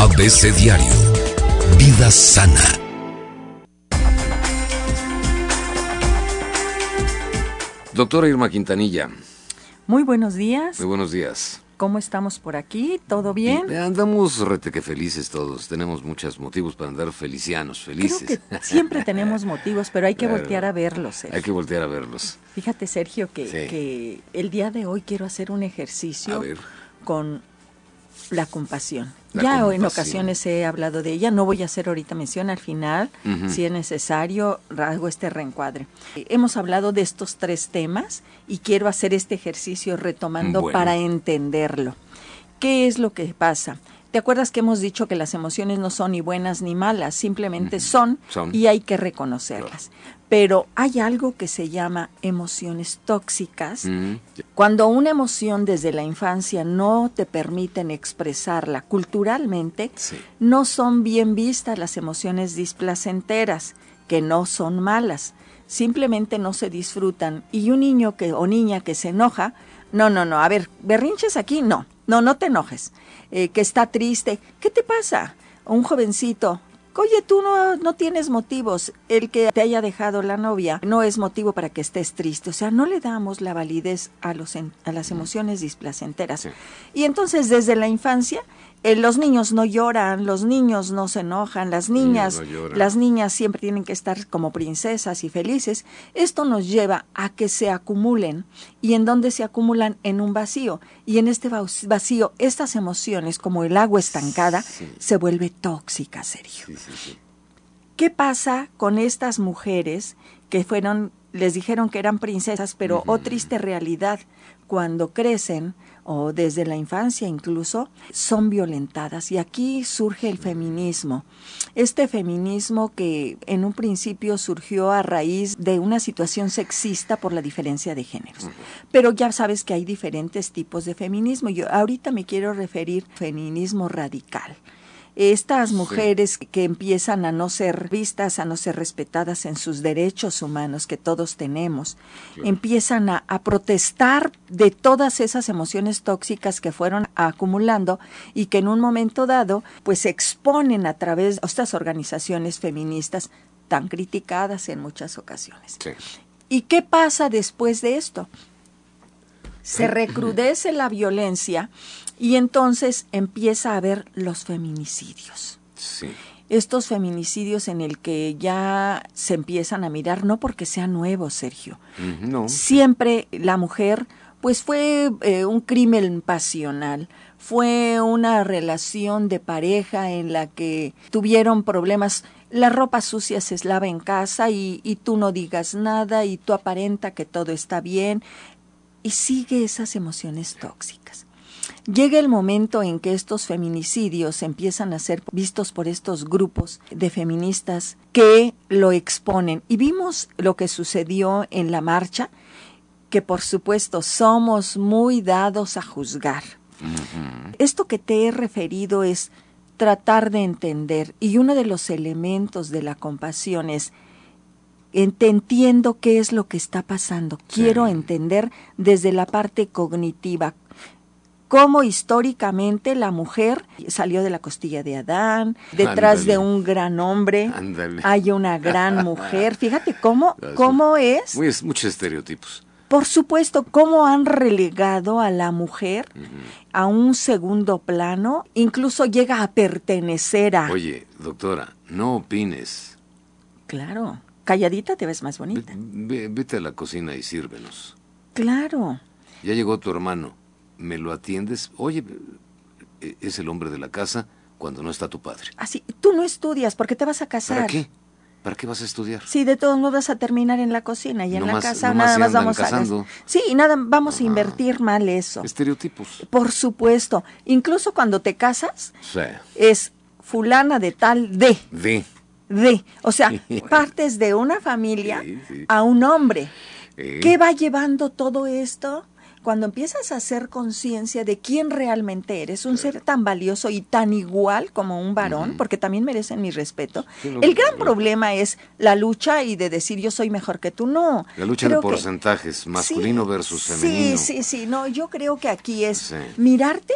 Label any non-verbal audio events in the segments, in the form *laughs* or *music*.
ABC Diario. Vida sana. Doctora Irma Quintanilla. Muy buenos días. Muy buenos días. ¿Cómo estamos por aquí? ¿Todo bien? Andamos rete que felices todos. Tenemos muchos motivos para andar felicianos, felices. Creo que *laughs* siempre tenemos motivos, pero hay que voltear a verlos. Sergio. Hay que voltear a verlos. Fíjate, Sergio, que, que el día de hoy quiero hacer un ejercicio con la compasión. ya en ocasiones he hablado de ella, no voy a hacer ahorita mención al final, si es necesario, hago este reencuadre. hemos hablado de estos tres temas y quiero hacer este ejercicio retomando para entenderlo. ¿Qué es lo que pasa? ¿Te acuerdas que hemos dicho que las emociones no son ni buenas ni malas, simplemente son, y hay que reconocerlas? Pero hay algo que se llama emociones tóxicas. Cuando una emoción desde la infancia no te permiten expresarla culturalmente, no son bien vistas las emociones displacenteras, que no son malas, simplemente no se disfrutan. Y un niño que, o niña que se enoja, no, no, no, a ver, berrinches aquí, no, no, no te enojes. Eh, que está triste, ¿qué te pasa? Un jovencito, Oye, tú no, no, tienes motivos. El que te haya dejado la novia no es motivo para que estés triste. O sea, no le damos la validez a, los, a las emociones displacenteras. Y entonces, desde la infancia, eh, los niños no lloran, los niños no se enojan, las niñas, las niñas siempre tienen que estar como princesas y felices. Esto nos lleva a que se acumulen. Y en donde se acumulan en un vacío. Y en este vacío estas emociones como el agua estancada se vuelve tóxica, serio. ¿Qué pasa con estas mujeres que fueron les dijeron que eran princesas, pero oh triste realidad, cuando crecen o desde la infancia incluso, son violentadas. Y aquí surge el feminismo. Este feminismo que en un principio surgió a raíz de una situación sexista por la diferencia de géneros. Pero ya sabes que hay diferentes tipos de feminismo. Yo ahorita me quiero referir al feminismo radical estas mujeres que empiezan a no ser vistas, a no ser respetadas en sus derechos humanos que todos tenemos, empiezan a, protestar de todas esas emociones tóxicas que fueron acumulando y que en un momento dado pues se exponen a través de estas organizaciones feministas tan criticadas en muchas ocasiones. ¿Y qué pasa después de esto? Se recrudece la violencia y entonces empieza a haber los feminicidios. Sí. Estos feminicidios en el que ya se empiezan a mirar, no porque sean nuevos, Sergio. no. Siempre la mujer, pues fue eh, un crimen pasional, fue una relación de pareja en la que tuvieron problemas la ropa sucia se lava en casa y, y, tú no digas nada y tú aparenta que todo está bien y sigue esas emociones tóxicas. Llega el momento en que estos feminicidios empiezan a ser vistos por estos grupos de feministas que lo exponen. Y vimos lo que sucedió en la marcha, que por supuesto somos muy dados a juzgar. Esto que te he referido es tratar de entender y uno de los elementos de la compasión es te entiendo qué es lo que está pasando. Quiero entender desde la parte cognitiva cómo históricamente la mujer salió de la costilla de Adán, detrás de un gran hombre hay una gran *laughs* mujer. Fíjate cómo, cómo es. muchos estereotipos. Por supuesto, cómo han relegado a la mujer a un segundo plano, incluso llega a pertenecer a... Oye, doctora, no opines. Claro, calladita te ves más bonita. vete a la cocina y sírvenos. Claro. Ya llegó tu hermano me lo atiendes, oye, e, es el hombre de la casa cuando no está tu padre. Así, tú no estudias porque te vas a casar. ¿Para qué? ¿Para qué vas a estudiar? Sí, de todos modos vas a terminar en la cocina y en la casa nada más vamos a Sí, y nada vamos a invertir mal eso. Estereotipos. Por supuesto, incluso cuando te casas es fulana de tal de. De. De, o sea, partes de una familia a un hombre. ¿Qué va llevando todo esto? cuando empiezas a hacer conciencia de quién realmente eres, un ser tan valioso y tan igual como un varón, porque también merecen mi respeto, el gran problema es la lucha y de decir yo soy mejor que tú, no. La lucha de porcentajes, masculino versus femenino. Sí, sí, sí, no, yo creo que aquí es mirarte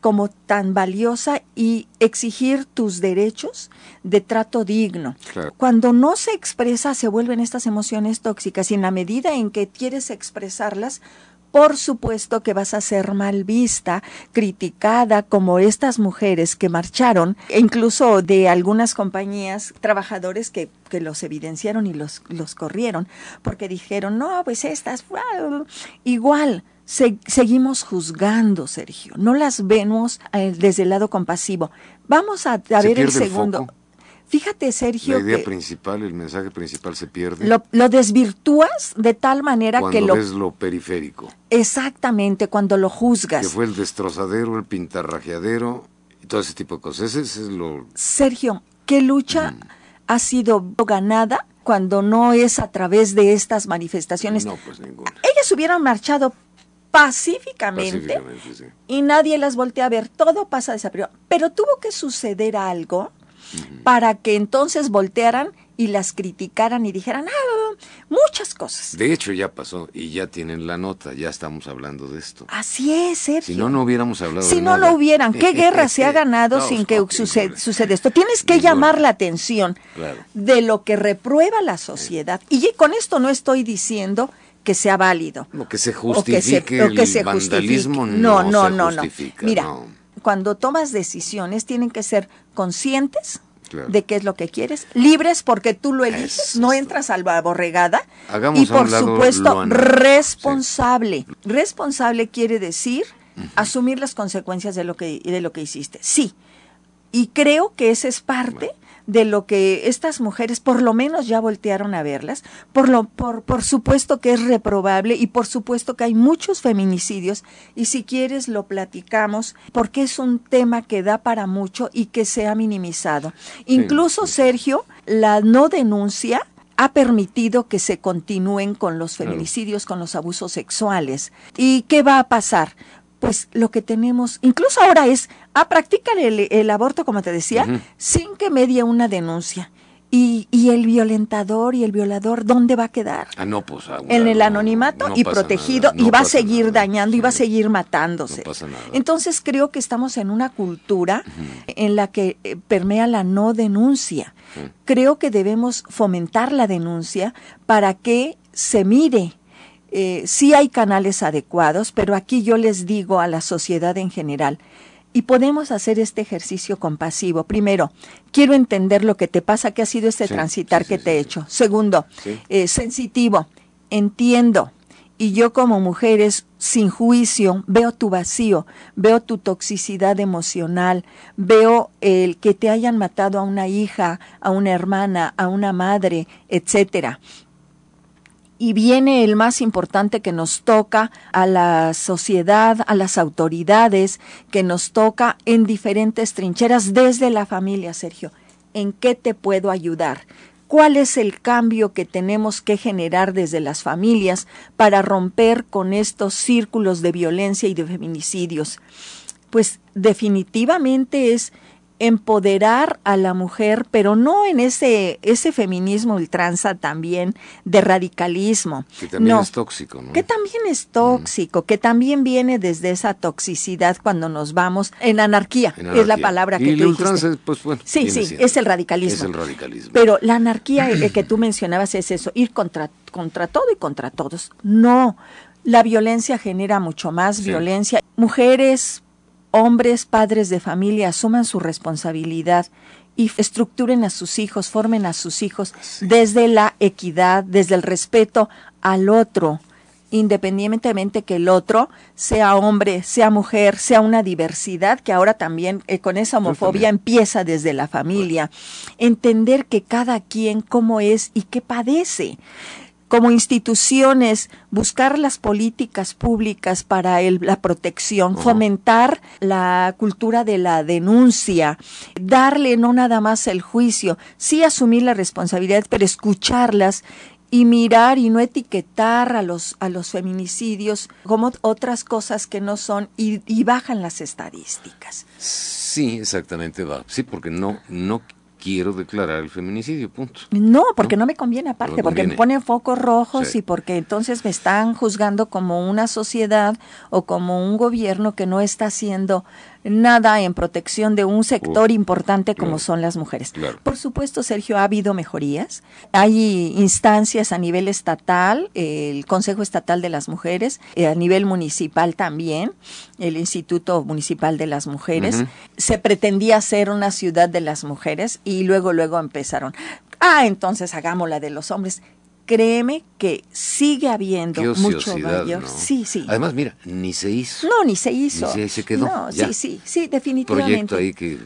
como tan valiosa y exigir tus derechos de trato digno. Cuando no se expresa, se vuelven estas emociones tóxicas y en la medida en que quieres expresarlas, por supuesto que vas a ser mal vista, criticada, como estas mujeres que marcharon, e incluso de algunas compañías, trabajadores que, que los evidenciaron y los, los corrieron, porque dijeron, no, pues estas, igual seguimos juzgando, Sergio. No las vemos eh, desde el lado compasivo. Vamos a, ver el segundo. Fíjate, Sergio. La idea principal, el mensaje principal se pierde. Lo, desvirtúas de tal manera que lo. ves lo periférico. Exactamente, cuando lo juzgas. Que fue el destrozadero, el pintarrajeadero y todo ese tipo de cosas. Ese es lo. Sergio, ¿qué lucha ha sido ganada cuando no es a través de estas manifestaciones? No, pues ninguna. Ellas hubieran marchado pacíficamente, y nadie las voltea a ver, todo pasa desapercibido. Pero tuvo que suceder algo para que entonces voltearan y las criticaran y dijeran ah, muchas cosas. De hecho ya pasó y ya tienen la nota, ya estamos hablando de esto. Así es, Sergio. Si no, no hubiéramos hablado Si no lo hubieran, ¿qué *laughs* guerra se ha ganado sin que suceda esto? Tienes que llamar la atención de lo que reprueba la sociedad. Y con esto no estoy diciendo que sea válido. Lo que se justifique o que se, el vandalismo no, no, no, no, Mira, cuando tomas decisiones tienen que ser conscientes de qué es lo que quieres, libres porque tú lo eliges, no entras a la borregada y por supuesto responsable. Responsable quiere decir asumir las consecuencias de lo que de lo que hiciste. Sí. Y creo que esa es parte de lo que estas mujeres por lo menos ya voltearon a verlas, por, lo, por, por supuesto que es reprobable y por supuesto que hay muchos feminicidios y si quieres lo platicamos porque es un tema que da para mucho y que se ha minimizado. Incluso, Sergio, la no denuncia ha permitido que se continúen con los feminicidios, con los abusos sexuales. ¿Y qué va a pasar? Pues lo que tenemos, incluso ahora es, ah, practican el, aborto, como te decía, sin que medie una denuncia. Y, y, el violentador y el violador, ¿dónde va a quedar? Ah, no, pues, ah, en el anonimato y protegido y va a seguir dañando y va a seguir matándose. Entonces creo que estamos en una cultura en la que eh, permea la no denuncia. Creo que debemos fomentar la denuncia para que se mire eh, sí hay canales adecuados, pero aquí yo les digo a la sociedad en general, y podemos hacer este ejercicio compasivo. Primero, quiero entender lo que te pasa, que ha sido este transitar que te he hecho. Segundo, eh, sensitivo, entiendo. Y yo como mujeres sin juicio veo tu vacío, veo tu toxicidad emocional, veo el que te hayan matado a una hija, a una hermana, a una madre, etcétera y viene el más importante que nos toca a la sociedad, a las autoridades, que nos toca en diferentes trincheras desde la familia, Sergio. ¿En qué te puedo ayudar? ¿Cuál es el cambio que tenemos que generar desde las familias para romper con estos círculos de violencia y de feminicidios? Pues definitivamente es empoderar a la mujer, pero no en ese, ese feminismo ultranza también de radicalismo. Que también es tóxico, ¿no? Que también es tóxico, que también viene desde esa toxicidad cuando nos vamos en anarquía, es la palabra que y tú dijiste. pues bueno. Sí, sí, es el radicalismo. Es el radicalismo. Pero la anarquía el que tú mencionabas es eso, ir contra, contra todo y contra todos. No, la violencia genera mucho más violencia. Mujeres, hombres, padres de familia asuman su responsabilidad y estructuren a sus hijos, formen a sus hijos desde la equidad, desde el respeto al otro, independientemente que el otro sea hombre, sea mujer, sea una diversidad, que ahora también eh, con esa homofobia empieza desde la familia. Entender que cada quien cómo es y qué padece como instituciones, buscar las políticas públicas para la protección, fomentar la cultura de la denuncia, darle no nada más el juicio, sí asumir la responsabilidad, pero escucharlas y mirar y no etiquetar a los a los feminicidios como otras cosas que no son y, y bajan las estadísticas. Sí, exactamente va. Sí, porque no no quiero declarar el feminicidio, punto. No, porque no, me conviene aparte, porque me ponen focos rojos y porque entonces me están juzgando como una sociedad o como un gobierno que no está haciendo nada en protección de un sector importante como son las mujeres. Por supuesto, Sergio, ha habido mejorías. Hay instancias a nivel estatal, el Consejo Estatal de las Mujeres, eh, a nivel municipal también, el Instituto Municipal de las Mujeres. Se pretendía ser una ciudad de las mujeres y luego, luego empezaron. Ah, entonces hagamos la de los hombres créeme que sigue habiendo mucho mayor. Sí, sí. Además, mira, ni se hizo. No, ni se hizo. Ni se, quedó. No, sí, sí, sí, definitivamente. Proyecto ahí que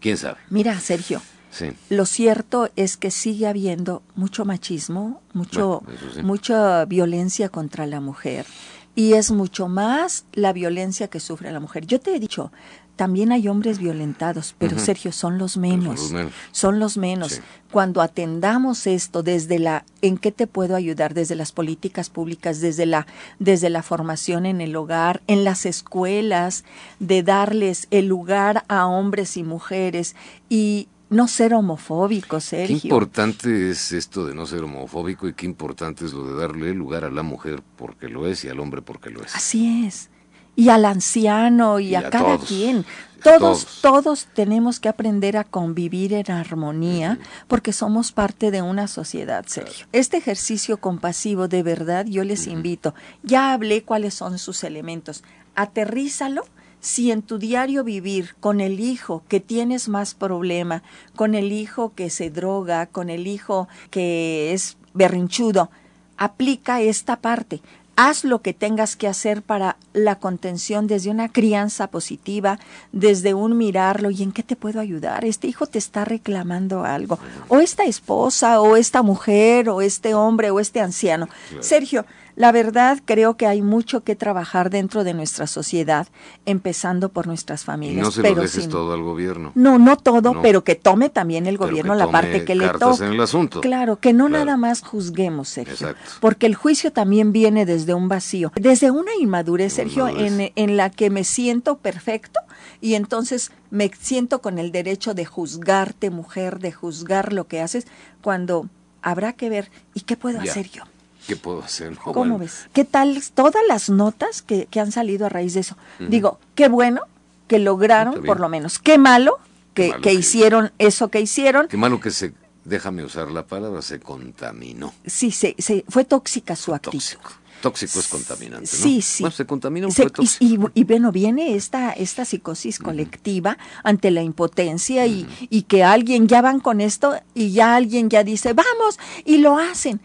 quién sabe. Mira, Sergio. Sí. Lo cierto es que sigue habiendo mucho machismo, mucho mucha violencia contra la mujer y es mucho más la violencia que sufre la mujer. Yo te he dicho, también hay hombres violentados, pero Sergio, son los menos. Son los menos. Cuando atendamos esto desde la en qué te puedo ayudar, desde las políticas públicas, desde la, desde la formación en el hogar, en las escuelas, de darles el lugar a hombres y mujeres y no ser homofóbico, Sergio. Qué importante es esto de no ser homofóbico y qué importante es lo de darle lugar a la mujer porque lo es y al hombre porque lo es. Así es y al anciano y, a, cada quien. Todos, todos, tenemos que aprender a convivir en armonía porque somos parte de una sociedad, Sergio. Este ejercicio compasivo, de verdad, yo les invito. Ya hablé cuáles son sus elementos. Aterrízalo si en tu diario vivir con el hijo que tienes más problema, con el hijo que se droga, con el hijo que es berrinchudo, aplica esta parte haz lo que tengas que hacer para la contención desde una crianza positiva, desde un mirarlo y en qué te puedo ayudar. Este hijo te está reclamando algo, o esta esposa, o esta mujer, o este hombre, o este anciano. Sergio, la verdad, creo que hay mucho que trabajar dentro de nuestra sociedad, empezando por nuestras familias. Y no se lo dejes todo al gobierno. No, no todo, pero que tome también el gobierno la parte que le toca. En el asunto. Claro, que no nada más juzguemos, Sergio. Porque el juicio también viene desde un vacío, desde una inmadurez, Sergio, En, en la que me siento perfecto y entonces me siento con el derecho de juzgarte, mujer, de juzgar lo que haces, cuando habrá que ver, ¿y qué puedo hacer yo? ¿Qué puedo hacer? ¿Cómo ves? ¿Qué tal todas las notas que, que, han salido a raíz de eso? Digo, qué bueno que lograron, por lo menos. Qué malo que, que hicieron eso que hicieron. Qué malo que se, déjame usar la palabra, se contaminó. Sí, se, se fue tóxica su actitud. Tóxico. Tóxico es contaminante, ¿no? Sí, sí. Bueno, se contamina un. Y, y, bueno, viene esta, esta psicosis colectiva ante la impotencia y, y que alguien ya van con esto y ya alguien ya dice, vamos, y lo hacen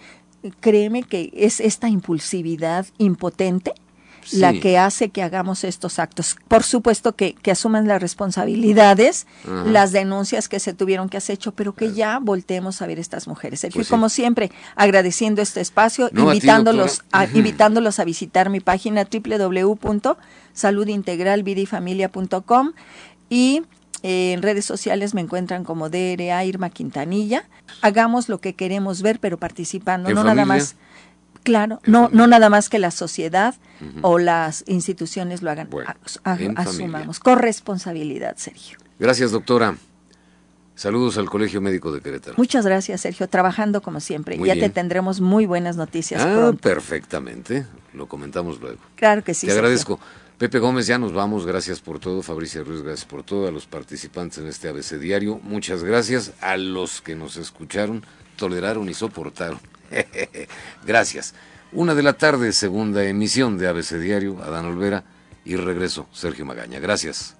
créeme que es esta impulsividad impotente la que hace que hagamos estos actos. Por supuesto que, que asuman las responsabilidades, las denuncias que se tuvieron que hacer hecho, pero que ya volteemos a ver estas mujeres. y pues como siempre, agradeciendo este espacio, invitándolos, a, invitándolos a visitar mi página www.saludintegralvidifamilia.com y en redes sociales me encuentran como DRA Irma Quintanilla. Hagamos lo que queremos ver, pero participando, no nada más. Claro, no, no nada más que la sociedad o las instituciones lo hagan. asumamos. Corresponsabilidad, Sergio. Gracias, doctora. Saludos al Colegio Médico de Querétaro. Muchas gracias, Sergio. Trabajando como siempre. ya te tendremos muy buenas noticias. Ah, perfectamente. Lo comentamos luego. Claro que sí. Te agradezco. Pepe Gómez, ya nos vamos. Gracias por todo. Fabricia Ruiz, gracias por todo. A los participantes en este ABC Diario, muchas gracias. A los que nos escucharon, toleraron y soportaron. *laughs* gracias. Una de la tarde, segunda emisión de ABC Diario, Adán Olvera. Y regreso, Sergio Magaña. Gracias.